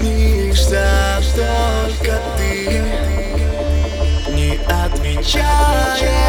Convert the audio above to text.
снишься только ты Не отвечаешь